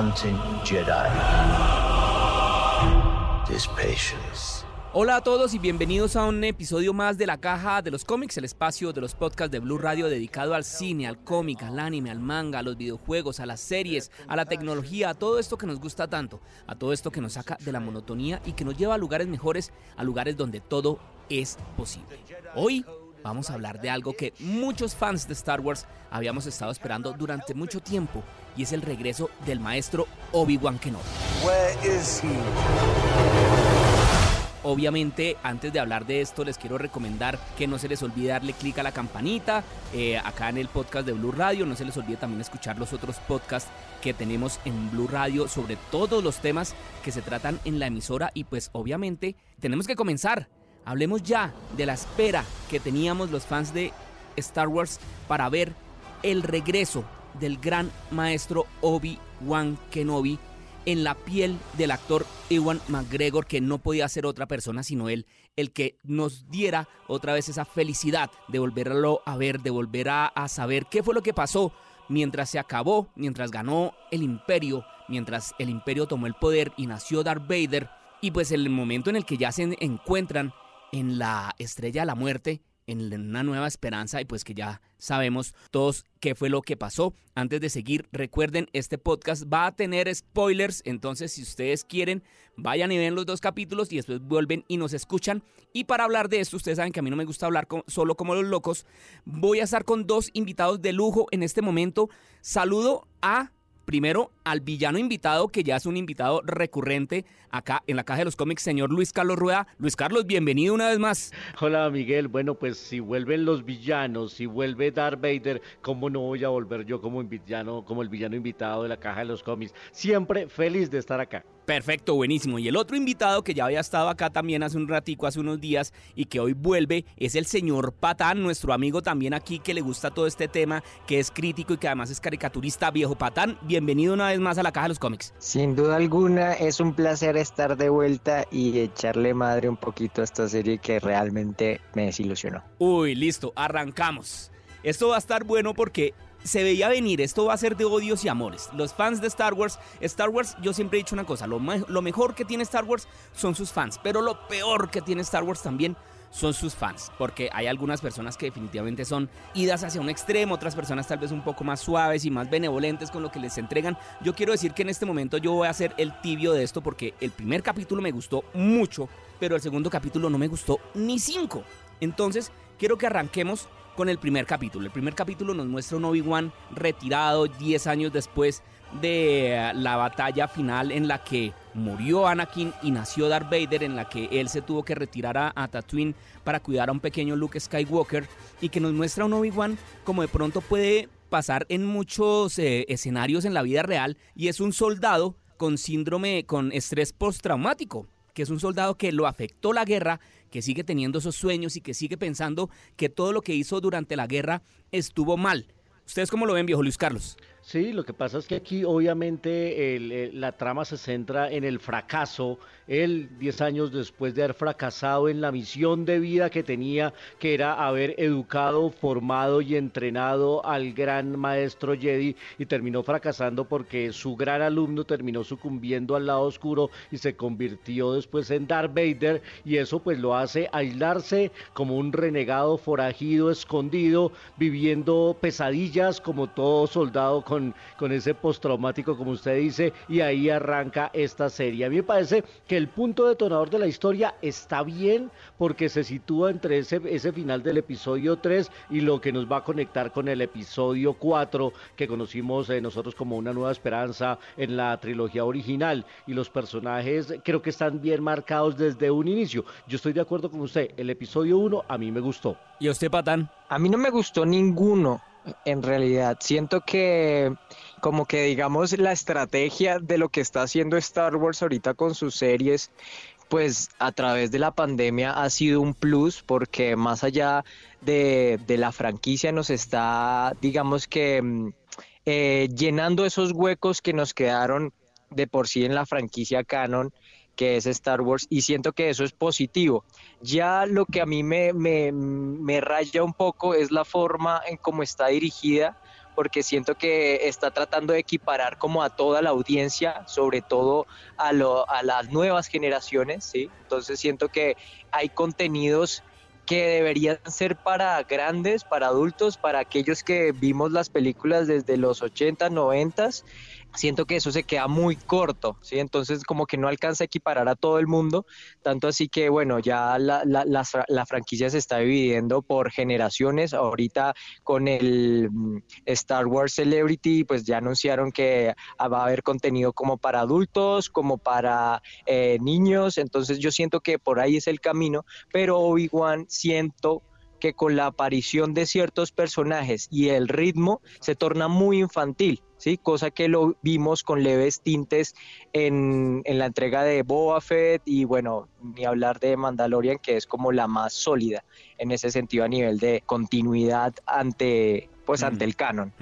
hunting Jedi patience. Hola a todos y bienvenidos a un episodio más de La Caja de los Cómics, el espacio de los podcasts de Blue Radio dedicado al cine, al cómic, al anime, al manga, a los videojuegos, a las series, a la tecnología, a todo esto que nos gusta tanto, a todo esto que nos saca de la monotonía y que nos lleva a lugares mejores, a lugares donde todo es posible. Hoy vamos a hablar de algo que muchos fans de Star Wars habíamos estado esperando durante mucho tiempo y es el regreso del maestro Obi-Wan Kenobi. Obviamente, antes de hablar de esto, les quiero recomendar que no se les olvide darle clic a la campanita eh, acá en el podcast de Blue Radio. No se les olvide también escuchar los otros podcasts que tenemos en Blue Radio sobre todos los temas que se tratan en la emisora. Y pues, obviamente, tenemos que comenzar. Hablemos ya de la espera que teníamos los fans de Star Wars para ver el regreso del gran maestro Obi-Wan Kenobi en la piel del actor Ewan McGregor, que no podía ser otra persona sino él, el que nos diera otra vez esa felicidad de volverlo a ver, de volver a, a saber qué fue lo que pasó mientras se acabó, mientras ganó el imperio, mientras el imperio tomó el poder y nació Darth Vader, y pues el momento en el que ya se encuentran en la estrella de la muerte, en una nueva esperanza y pues que ya sabemos todos qué fue lo que pasó. Antes de seguir, recuerden, este podcast va a tener spoilers, entonces si ustedes quieren, vayan y ven los dos capítulos y después vuelven y nos escuchan. Y para hablar de esto, ustedes saben que a mí no me gusta hablar solo como los locos, voy a estar con dos invitados de lujo en este momento. Saludo a Primero, al villano invitado, que ya es un invitado recurrente acá en la caja de los cómics, señor Luis Carlos Rueda. Luis Carlos, bienvenido una vez más. Hola Miguel, bueno pues si vuelven los villanos, si vuelve Darth Vader, ¿cómo no voy a volver yo como villano, como el villano invitado de la caja de los cómics? Siempre feliz de estar acá. Perfecto, buenísimo. Y el otro invitado que ya había estado acá también hace un ratico, hace unos días, y que hoy vuelve, es el señor Patán, nuestro amigo también aquí que le gusta todo este tema, que es crítico y que además es caricaturista. Viejo Patán, bienvenido una vez más a la Caja de los Cómics. Sin duda alguna, es un placer estar de vuelta y echarle madre un poquito a esta serie que realmente me desilusionó. Uy, listo, arrancamos. Esto va a estar bueno porque se veía venir, esto va a ser de odios y amores. Los fans de Star Wars, Star Wars, yo siempre he dicho una cosa, lo, lo, mejor que tiene Star Wars son sus fans, pero lo peor que tiene Star Wars también son sus fans, porque hay algunas personas que definitivamente son idas hacia un extremo, otras personas tal vez un poco más suaves y más benevolentes con lo que les entregan. Yo quiero decir que en este momento yo voy a ser el tibio de esto porque el primer capítulo me gustó mucho, pero el segundo capítulo no me gustó ni cinco. Entonces, quiero que arranquemos con el primer capítulo. El primer capítulo nos muestra un Obi-Wan retirado 10 años después de la batalla final en la que murió Anakin y nació Darth Vader, en la que él se tuvo que retirar a, Tatooine para cuidar a un pequeño Luke Skywalker y que nos muestra un Obi-Wan como de pronto puede pasar en muchos eh, escenarios en la vida real y es un soldado con síndrome, con estrés postraumático que es un soldado que lo afectó la guerra, que sigue teniendo esos sueños y que sigue pensando que todo lo que hizo durante la guerra estuvo mal. ¿Ustedes cómo lo ven, viejo Luis Carlos? Sí, lo que pasa es que aquí obviamente la trama se centra en el fracaso. Él, 10 años después de haber fracasado en la misión de vida que tenía, que era haber educado, formado y entrenado al gran maestro Jedi, y terminó fracasando porque su gran alumno terminó sucumbiendo al lado oscuro y se convirtió después en Darth Vader, y eso pues lo hace aislarse como un renegado forajido, escondido, viviendo pesadillas como todo soldado con, con ese postraumático, como usted dice, y ahí arranca esta serie. A mí me parece que el punto detonador de la historia está bien porque se sitúa entre ese, ese final del episodio 3 y lo que nos va a conectar con el episodio 4 que conocimos eh, nosotros como una nueva esperanza en la trilogía original. Y los personajes creo que están bien marcados desde un inicio. Yo estoy de acuerdo con usted, el episodio 1 a mí me gustó. ¿Y a usted, Patán? A mí no me gustó ninguno en realidad. Siento que como que digamos la estrategia de lo que está haciendo Star Wars ahorita con sus series, pues a través de la pandemia ha sido un plus porque más allá de, la franquicia nos está, digamos que, mm, eh, llenando esos huecos que nos quedaron de por sí en la franquicia canon que es Star Wars y siento que eso es positivo. Ya lo que a mí me, me, me raya un poco es la forma en cómo está dirigida porque siento que está tratando de equiparar como a toda la audiencia, sobre todo a, lo, a las nuevas generaciones, ¿sí? Entonces siento que hay contenidos que deberían ser para grandes, para adultos, para aquellos que vimos las películas desde los 80, 90 siento que eso se queda muy corto, ¿sí? Entonces como que no alcanza a equiparar a todo el mundo, tanto así que bueno, ya la, la, franquicia se está dividiendo por generaciones, ahorita con el mm, Star Wars Celebrity pues ya anunciaron que va a haber contenido como para adultos, como para eh, niños, entonces yo siento que por ahí es el camino, pero Obi-Wan siento que con la aparición de ciertos personajes y el ritmo se torna muy infantil. ¿Sí? Cosa que lo vimos con leves tintes en, en, la entrega de Boba Fett y bueno, ni hablar de Mandalorian, que es como la más sólida en ese sentido a nivel de continuidad ante, pues, ante el canon.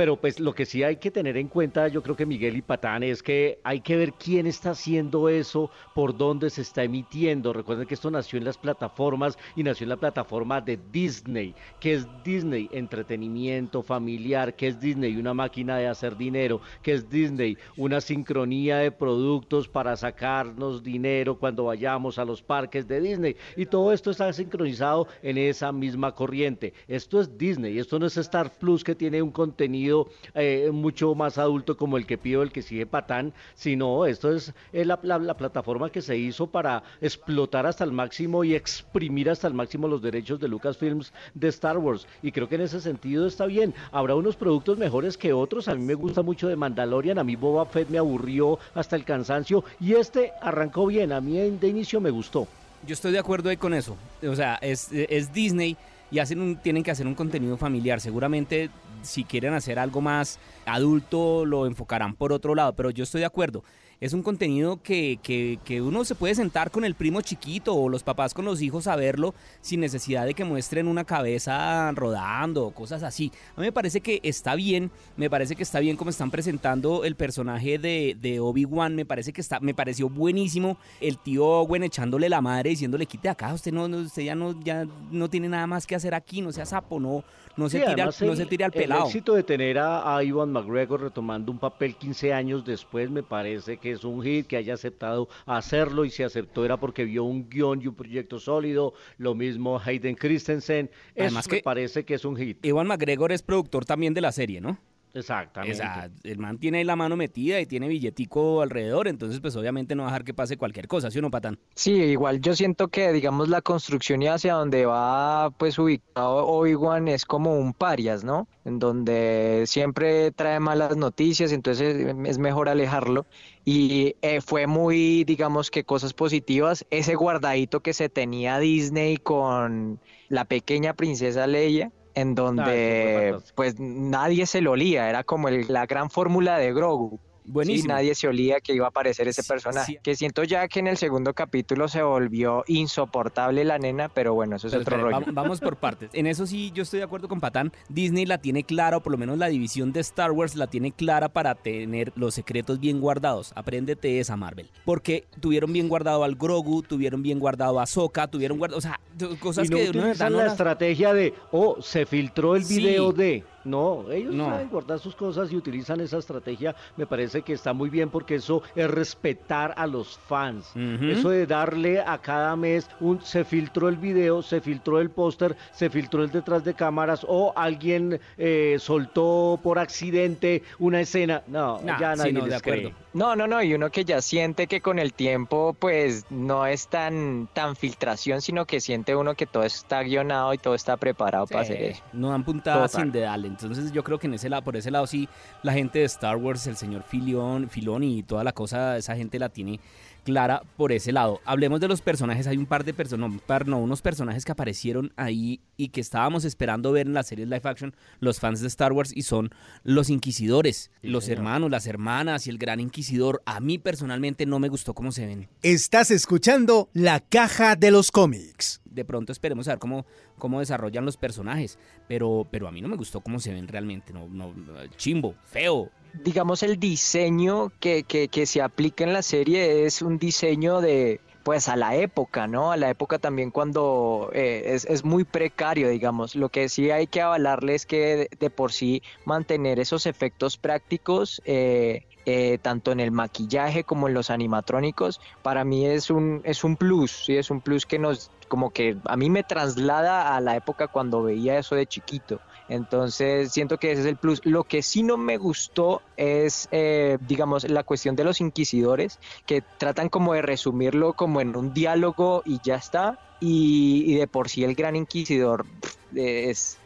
Pero pues lo que sí hay que tener en cuenta, yo creo que Miguel y Patán, es que hay que ver quién está haciendo eso, por dónde se está emitiendo. Recuerden que esto nació en las plataformas y nació en la plataforma de Disney. que es Disney? Entretenimiento familiar. que es Disney? Una máquina de hacer dinero. que es Disney? Una sincronía de productos para sacarnos dinero cuando vayamos a los parques de Disney. Y todo esto está sincronizado en esa misma corriente. Esto es Disney. Esto no es Star Plus que tiene un contenido eh, mucho más adulto como el que pido el que sigue Patán, sino esto es la, plataforma que se hizo para explotar hasta el máximo y exprimir hasta el máximo los derechos de Lucasfilms de Star Wars. Y creo que en ese sentido está bien. Habrá unos productos mejores que otros. A mí me gusta mucho de Mandalorian, a mí Boba Fett me aburrió hasta el cansancio y este arrancó bien. A mí de inicio me gustó. Yo estoy de acuerdo ahí con eso. O sea, es, Disney y hacen tienen que hacer un contenido familiar. Seguramente si quieren hacer algo más adulto lo enfocarán por otro lado, pero yo estoy de acuerdo es un contenido que, que, uno se puede sentar con el primo chiquito o los papás con los hijos a verlo sin necesidad de que muestren una cabeza rodando o cosas así. A mí me parece que está bien, me parece que está bien como están presentando el personaje de, de Obi-Wan, me parece que está, me pareció buenísimo el tío Owen echándole la madre diciéndole quite acá, usted no, usted ya no, ya no tiene nada más que hacer aquí, no sea sapo, no, no se, tira, al, no se tira al pelado. El éxito de tener a, a Iwan McGregor retomando un papel 15 años después me parece que es un hit, que haya aceptado hacerlo y si aceptó era porque vio un guion y un proyecto sólido. Lo mismo Hayden Christensen. Además que parece que es un hit. Iwan McGregor es productor también de la serie, ¿no? Exactamente. el man tiene ahí la mano metida y tiene billetico alrededor, entonces pues obviamente no va a dejar que pase cualquier cosa, ¿sí o no, Patán? Sí, igual yo siento que digamos la construcción y hacia donde va pues ubicado Obi-Wan es como un parias, ¿no? En donde siempre trae malas noticias, entonces es mejor alejarlo. Y eh, fue muy, digamos que cosas positivas, ese guardadito que se tenía Disney con la pequeña princesa Leia, en donde pues nadie se lo olía, era como la gran fórmula de Grogu. Buenísimo. nadie se olía que iba a aparecer ese personaje. Que siento ya que en el segundo capítulo se volvió insoportable la nena, pero bueno, eso es otro rollo. Vamos, por partes. En eso sí, yo estoy de acuerdo con Patán. Disney la tiene clara, o por lo menos la división de Star Wars la tiene clara para tener los secretos bien guardados. Apréndete esa, Marvel. Porque tuvieron bien guardado al Grogu, tuvieron bien guardado a Soka, tuvieron guardado, o sea, cosas y no que utilizan la estrategia de, oh, se filtró el video de no, ellos no. saben guardar sus cosas y utilizan esa estrategia. Me parece que está muy bien porque eso es respetar a los fans. Eso de darle a cada mes un se filtró el video, se filtró el póster, se filtró el detrás de cámaras o alguien eh, soltó por accidente una escena. No, ya nadie no, les cree. No, no, no, y uno que ya siente que con el tiempo pues no es tan, tan filtración, sino que siente uno que todo está guionado y todo está preparado para hacer eso. No dan puntadas sin dedal, entonces yo creo que en ese lado, por ese lado sí, la gente de Star Wars, el señor Filión, Filón y toda la cosa, esa gente la tiene clara por ese lado. Hablemos de los personajes, hay un par de personas, no, unos personajes que aparecieron ahí y que estábamos esperando ver en la serie live action los fans de Star Wars y son los inquisidores, los hermanos, las hermanas y el gran inquisidor. A mí personalmente no me gustó cómo se ven. Estás escuchando La Caja de los Cómics. De pronto esperemos a ver cómo, cómo desarrollan los personajes, pero, pero a mí no me gustó cómo se ven realmente, no, no chimbo, feo, digamos, el diseño que, que, se aplica en la serie es un diseño de, pues a la época, ¿no? A la época también cuando eh, es, es, muy precario, digamos. Lo que sí hay que avalarle es que de, por sí mantener esos efectos prácticos, eh, eh, tanto en el maquillaje como en los animatrónicos, para mí es un, es un plus, ¿sí? Es un plus que nos, como que a mí me traslada a la época cuando veía eso de chiquito. Entonces siento que ese es el plus. Lo que sí no me gustó es, eh, digamos, la cuestión de los inquisidores, que tratan como de resumirlo como en un diálogo y ya está. Y, de por sí el gran inquisidor es,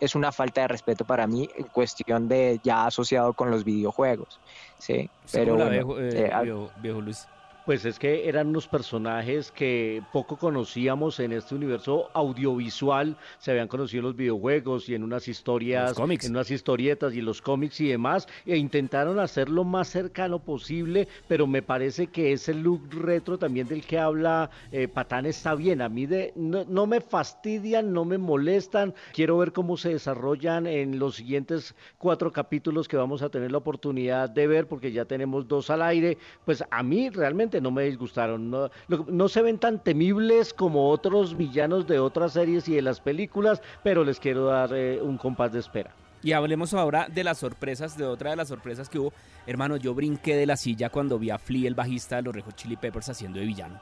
es una falta de respeto para mí en cuestión de ya asociado con los videojuegos. Sí, pero viejo, eh, eh, viejo Luis. Pues es que eran unos personajes que poco conocíamos en este universo audiovisual, se habían conocido en los videojuegos y en unas historias, en unas historietas y los cómics y demás, e intentaron hacerlo más cercano posible, pero me parece que ese look retro también del que habla eh, Patán está bien. A mí de, no, no me fastidian, no me molestan. Quiero ver cómo se desarrollan en los siguientes cuatro capítulos que vamos a tener la oportunidad de ver, porque ya tenemos dos al aire. Pues a mí realmente no me disgustaron. No, no se ven tan temibles como otros villanos de otras series y de las películas, pero les quiero dar eh, un compás de espera. Y hablemos ahora de las sorpresas, de otra de las sorpresas que hubo. Hermano, yo brinqué de la silla cuando vi a Flea, el bajista de los Rejo Chili Peppers, haciendo de villano.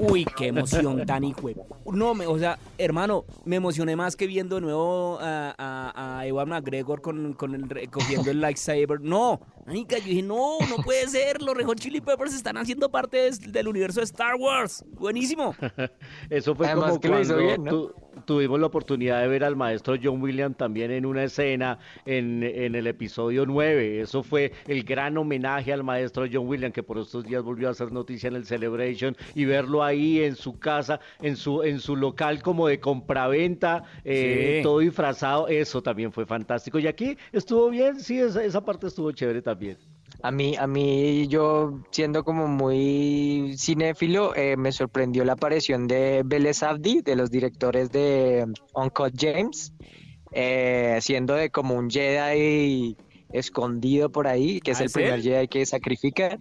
Uy, qué emoción tan hijo. No, me, o sea, hermano, me emocioné más que viendo de nuevo a, a, a Ewan McGregor con, con el, cogiendo el lightsaber. No, yo dije, no, no puede ser. Los Red Chili Peppers están haciendo parte del universo de Star Wars. Buenísimo. Eso fue como cuando tuvimos la oportunidad de ver al maestro John Williams también en una escena en, en, el episodio 9. Eso fue el gran homenaje al maestro John Williams, que por estos días volvió a hacer noticia en el Celebration y verlo ahí en su casa, en su, en su local como de compraventa, eh, todo disfrazado. Eso también fue fantástico. Y aquí estuvo bien, sí, esa, esa parte estuvo chévere también. A mí, a mí, yo siendo como muy cinéfilo, eh, me sorprendió la aparición de Beles Abdi, de los directores de Uncut James, eh, siendo de como un Jedi escondido por ahí, que es ¿Ah, el primer Jedi que sacrifica.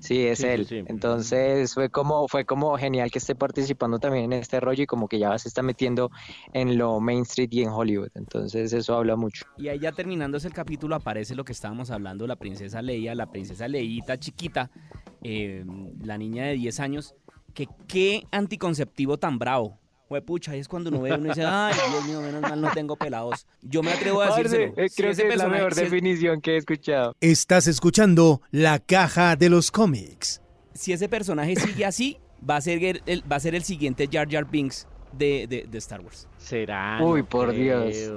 Sí, es él. Entonces fue como, fue como genial que esté participando también en este rollo y como que ya se está metiendo en lo Main Street y en Hollywood. Entonces eso habla mucho. Y ahí ya terminándose el capítulo aparece lo que estábamos hablando, la princesa Leia, la princesa Leita chiquita, eh, la niña de 10 años, que qué anticonceptivo tan bravo pucha, ahí es cuando uno ve uno dice, ay, Dios mío, menos mal no tengo pelados. Yo me atrevo a decir eh, creo que es la mejor definición que he escuchado. Estás escuchando La Caja de los Cómics. Si ese personaje sigue así, va a ser el, va a ser el siguiente Jar Jar Binks de, de, Star Wars. ¿Será? Uy, por Dios.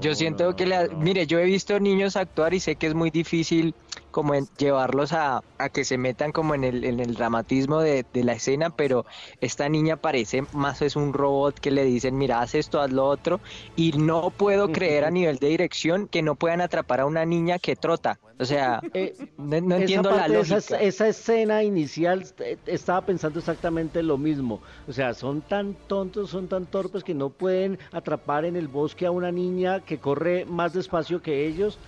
yo siento que, la, mire, yo he visto niños actuar y sé que es muy difícil como llevarlos a, a, que se metan como en el, en el dramatismo de, de, la escena, pero esta niña parece más es un robot que le dicen, mira, haz esto, haz lo otro, y no puedo creer a nivel de dirección que no puedan atrapar a una niña que trota. O sea, eh, no, entiendo la lógica. Esa, esa, escena inicial eh, estaba pensando exactamente lo mismo. O sea, son tan tontos, son tan torpes que no pueden atrapar en el bosque a una niña que corre más despacio que ellos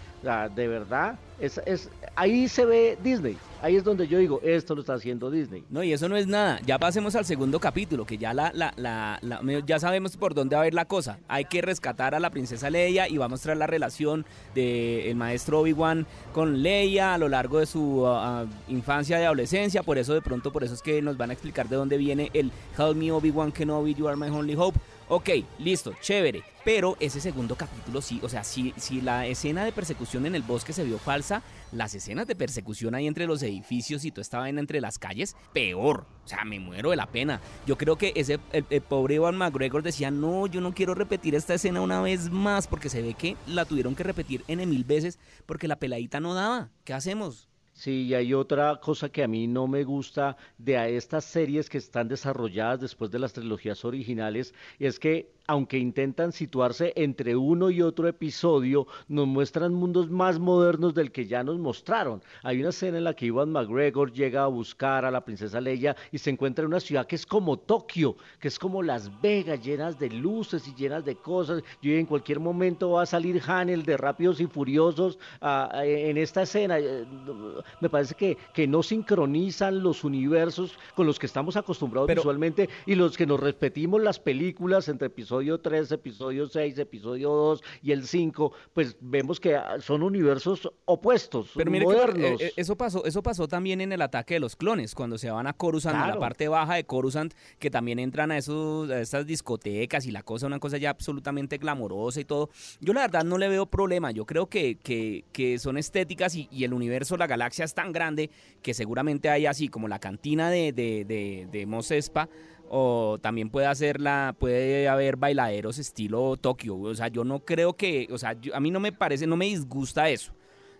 de verdad, es, es, ahí se ve Disney. Ahí es donde yo digo, esto lo está haciendo Disney. No, y eso no es nada. Ya pasemos al segundo capítulo, que ya la, la, la, ya sabemos por dónde va a ir la cosa. Hay que rescatar a la princesa Leia y va a mostrar la relación del maestro Obi-Wan con Leia a lo largo de su uh, uh, infancia y adolescencia. Por eso de pronto, por eso es que nos van a explicar de dónde viene el Help me Obi-Wan Kenobi, you are my only hope. Ok, listo, chévere. Pero ese segundo capítulo sí, o sea, si, si la escena de persecución en el bosque se vio falsa, las escenas de persecución ahí entre los edificios y toda esta vaina entre las calles, peor. O sea, me muero de la pena. Yo creo que ese el, pobre Ivan McGregor decía, no, yo no quiero repetir esta escena una vez más, porque se ve que la tuvieron que repetir en mil veces porque la peladita no daba. ¿Qué hacemos? Sí, y hay otra cosa que a mí no me gusta de a estas series que están desarrolladas después de las trilogías originales, es que aunque intentan situarse entre uno y otro episodio, nos muestran mundos más modernos del que ya nos mostraron. Hay una escena en la que Ivan McGregor llega a buscar a la princesa Leia y se encuentra en una ciudad que es como Tokio, que es como Las Vegas, llenas de luces y llenas de cosas. Y en cualquier momento va a salir Hanel de Rápidos y Furiosos en esta escena. Eh, me parece que, que no sincronizan los universos con los que estamos acostumbrados visualmente y los que nos repetimos las películas entre episodios episodio 3, episodio 6, episodio 2 y el 5, pues vemos que ah, son universos opuestos, Pero mire modernos. Que, eh, eso pasó, eso pasó también en el ataque de los clones, cuando se van a Coruscant, a la parte baja de Coruscant, que también entran a esos a esas discotecas y la cosa, una cosa ya absolutamente glamorosa y todo. Yo la verdad no le veo problema, yo creo que, que, que son estéticas y, y, el universo, la galaxia es tan grande que seguramente hay así como la cantina de, de, de, de Mos Espa, o también puede hacerla, puede haber bailaderos estilo Tokio. O sea, yo no creo que, o sea, a mí no me parece, no me disgusta eso.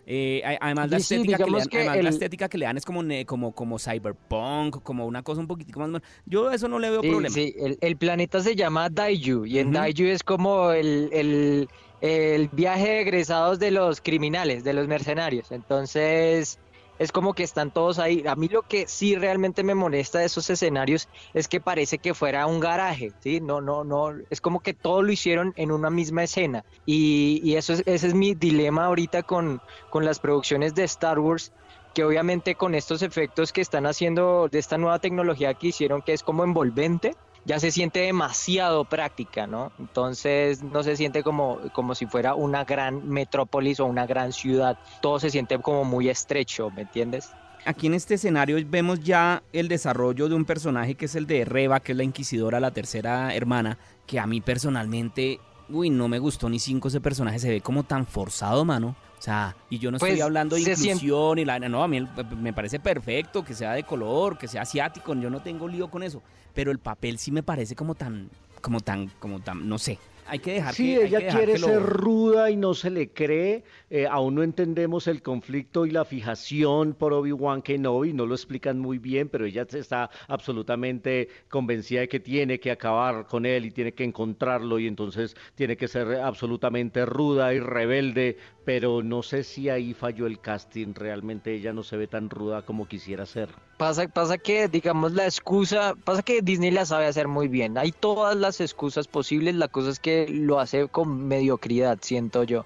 Eh, además, la, estética que le dan, la estética que le dan es como, como, como cyberpunk, como una cosa un poquitico más. Yo eso no le veo problema. Sí, el, planeta se llama Daiju y en Daiju es como el, el, el viaje de egresados de los criminales, de los mercenarios. Entonces, es como que están todos ahí. A mí lo que sí realmente me molesta de esos escenarios es que parece que fuera un garaje, ¿sí? No, no, no, es como que todo lo hicieron en una misma escena. Y, eso es, ese es mi dilema ahorita con, con las producciones de Star Wars, que obviamente con estos efectos que están haciendo de esta nueva tecnología que hicieron, que es como envolvente, ya se siente demasiado práctica, ¿no? Entonces no se siente como, como si fuera una gran metrópolis o una gran ciudad, todo se siente como muy estrecho, ¿me entiendes? Aquí en este escenario vemos ya el desarrollo de un personaje que es el de Reba, que es la inquisidora, la tercera hermana, que a mí personalmente, uy, no me gustó ni cinco ese personaje, se ve como tan forzado, mano. O sea, y yo no estoy pues, hablando de inclusión y la no, a mí me parece perfecto que sea de color, que sea asiático, yo no tengo lío con eso, pero el papel sí me parece como tan como tan como tan no sé, hay que dejar sí, ella quiere ser ruda y no se le cree. Eh, aún no entendemos el conflicto y la fijación por Obi-Wan Kenobi, no lo explican muy bien, pero ella está absolutamente convencida de que tiene que acabar con él y tiene que encontrarlo y entonces tiene que ser absolutamente ruda y rebelde, pero no sé si ahí falló el casting, realmente ella no se ve tan ruda como quisiera ser. Pasa, pasa que, digamos, la excusa, pasa que Disney la sabe hacer muy bien. Hay todas las excusas posibles, la cosa es que lo hace con mediocridad, siento yo.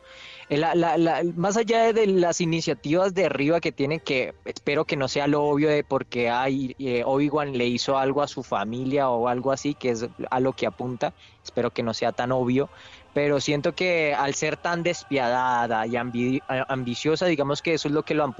Eh, la, más allá de las iniciativas de arriba que tienen, que espero que no sea lo obvio de porque hay, eh, Obi-Wan le hizo algo a su familia o algo así, que es a lo que apunta, espero que no sea tan obvio, pero siento que al ser tan despiadada y ambiciosa, digamos que eso es lo que la,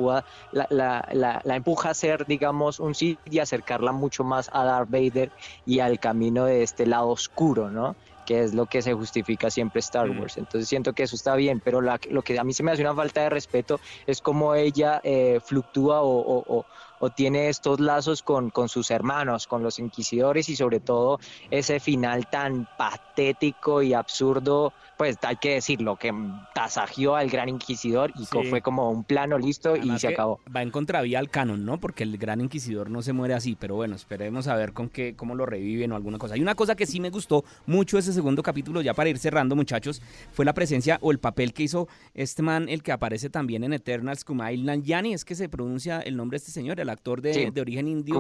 la, la, empuja a ser, digamos, un sí y acercarla mucho más a Darth Vader y al camino de este lado oscuro, ¿no? Que es lo que se justifica siempre Star Wars. Entonces siento que eso está bien, pero lo que a mí se me hace una falta de respeto es cómo ella eh, fluctúa o, o tiene estos lazos con, con sus hermanos, con los inquisidores y sobre todo ese final tan patético y absurdo, pues hay que decirlo, que tasajeó al gran inquisidor y fue como un plano listo y se acabó. Va en contravía al canon, ¿no? Porque el gran inquisidor no se muere así, pero bueno, esperemos a ver con qué, cómo lo reviven o alguna cosa. Hay una cosa que sí me gustó mucho ese segundo capítulo, ya para ir cerrando, muchachos, fue la presencia o el papel que hizo este man, el que aparece también en Eternals, Kumail Nanjiani, es que se pronuncia el nombre de este señor, el actor de, origen indio.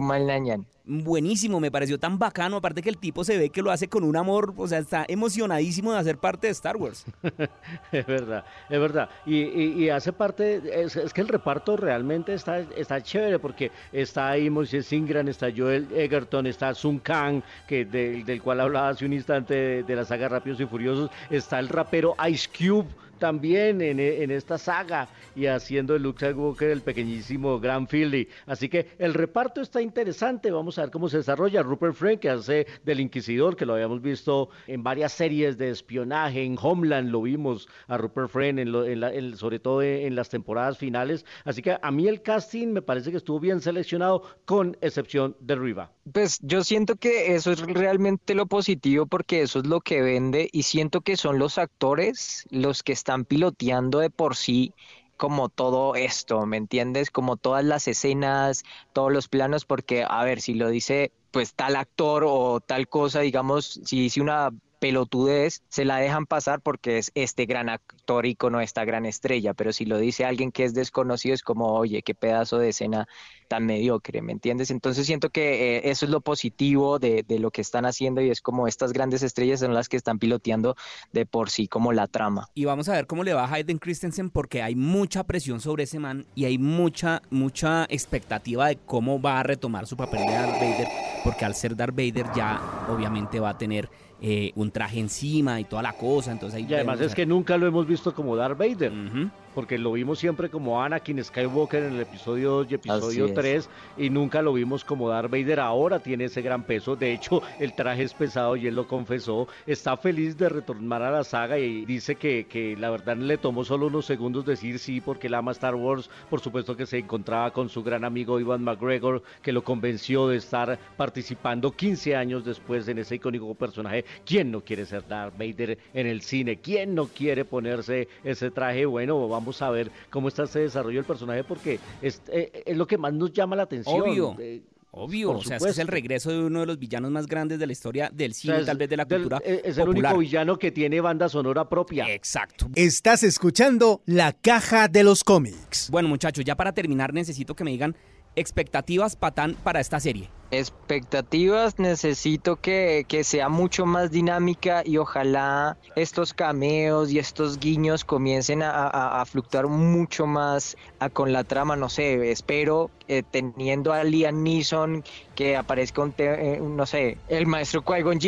Buenísimo, me pareció tan bacano. Aparte que el tipo se ve que lo hace con un amor, o sea, está emocionadísimo de hacer parte de Es verdad, es verdad. Y, hace parte, es, que el reparto realmente está, está chévere porque está ahí Moisés Ingram, está Joel Egerton, está Sun Kang, que del cual hablaba hace un instante de, de la saga Rápidos y Furiosos, está el rapero Ice Cube también en, en, esta saga y haciendo el Luke Skywalker el pequeñísimo Grand Philly. Así que el reparto está interesante, vamos a ver cómo se desarrolla. Rupert Friend, que hace del Inquisidor, que lo habíamos visto en varias series de espionaje, en Homeland lo vimos a Rupert Friend, en sobre todo en, las temporadas finales. Así que a mí el casting me parece que estuvo bien seleccionado, con excepción de Riva. Pues yo siento que eso es realmente lo positivo porque eso es lo que vende y siento que son los actores los que están piloteando de por sí como todo esto, ¿me entiendes? Como todas las escenas, todos los planos, porque a ver, si lo dice pues tal actor o tal cosa, digamos, si dice una pelotudez se la dejan pasar porque es este gran actor icono, esta gran estrella, pero si lo dice alguien que es desconocido es como, oye, qué pedazo de escena tan mediocre, ¿me entiendes? Entonces siento que eh, eso es lo positivo de, de, lo que están haciendo y es como estas grandes estrellas son las que están piloteando de por sí como la trama. Y vamos a ver cómo le va a Hayden Christensen porque hay mucha presión sobre ese man y hay mucha, mucha expectativa de cómo va a retomar su papel de Darth Vader, porque al ser Darth Vader ya obviamente va a tener eh, un traje encima y toda la cosa. Entonces ahí y además es que nunca lo hemos visto como Darth Vader. Uh -huh. Porque lo vimos siempre como Anakin Skywalker en el episodio 2 y episodio 3 y nunca lo vimos como Darth Vader. Ahora tiene ese gran peso. De hecho, el traje es pesado y él lo confesó. Está feliz de retornar a la saga y dice que, que la verdad le tomó solo unos segundos decir sí porque él ama Star Wars. Por supuesto que se encontraba con su gran amigo Ivan McGregor que lo convenció de estar participando 15 años después en ese icónico personaje. ¿Quién no quiere ser Darth Vader en el cine? ¿Quién no quiere ponerse ese traje? Bueno, vamos vamos a ver cómo está ese desarrollo del personaje porque es, eh, es lo que más nos llama la atención. Obvio. Eh, Obvio, o sea, es, que es el regreso de uno de los villanos más grandes de la historia del cine, o sea, es, tal vez de la cultura. Del, es popular. el único villano que tiene banda sonora propia. Exacto. Estás escuchando La Caja de los Cómics. Bueno, muchachos, ya para terminar necesito que me digan expectativas patán para esta serie. Expectativas, necesito que, que, sea mucho más dinámica y ojalá estos cameos y estos guiños comiencen a, a, a fluctuar mucho más a, con la trama, no sé, espero eh, teniendo a Liam Neeson que aparezca un, eh, no sé, el maestro Qui-Gon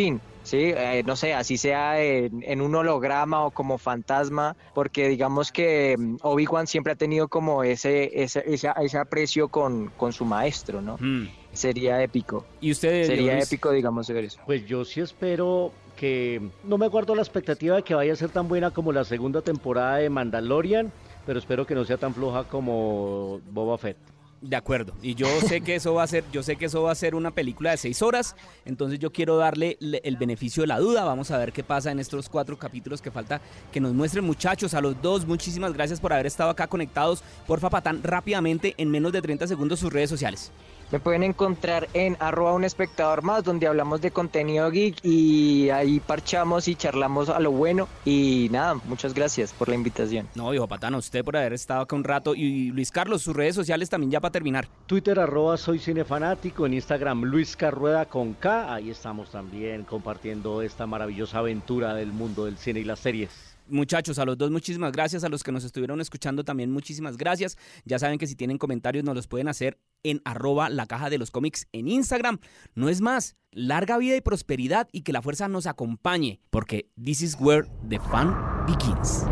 Sí, eh, no sé, así sea en, en, un holograma o como fantasma, porque digamos que mm, Obi-Wan siempre ha tenido como ese, ese, ese, ese aprecio con, con, su maestro, ¿no? Mm. Sería épico. ¿Y ustedes? Sería épico, digamos, ver eso. Pues yo sí espero que, no me acuerdo la expectativa de que vaya a ser tan buena como la segunda temporada de Mandalorian, pero espero que no sea tan floja como Boba Fett. De acuerdo. Y yo sé que eso va a ser, yo sé que eso va a ser una película de seis horas. Entonces yo quiero darle el beneficio de la duda. Vamos a ver qué pasa en estos cuatro capítulos que falta que nos muestren, muchachos. A los dos, muchísimas gracias por haber estado acá conectados. Porfa, Patán, rápidamente, en menos de 30 segundos, sus redes sociales. Me pueden encontrar en arroba un espectador más, donde hablamos de contenido geek y ahí parchamos y charlamos a lo bueno. Y nada, muchas gracias por la invitación. No, viejo Patán, a usted por haber estado acá un rato. Y Luis Carlos, sus redes sociales también ya para terminar. Twitter arroba soy cinefanático, en Instagram Luis Carrueda con K. Ahí estamos también compartiendo esta maravillosa aventura del mundo del cine y las series. Muchachos, a los dos muchísimas gracias, a los que nos estuvieron escuchando también muchísimas gracias. Ya saben que si tienen comentarios nos los pueden hacer en arroba la caja de los cómics en Instagram. No es más, larga vida y prosperidad y que la fuerza nos acompañe, porque this is where the fun begins.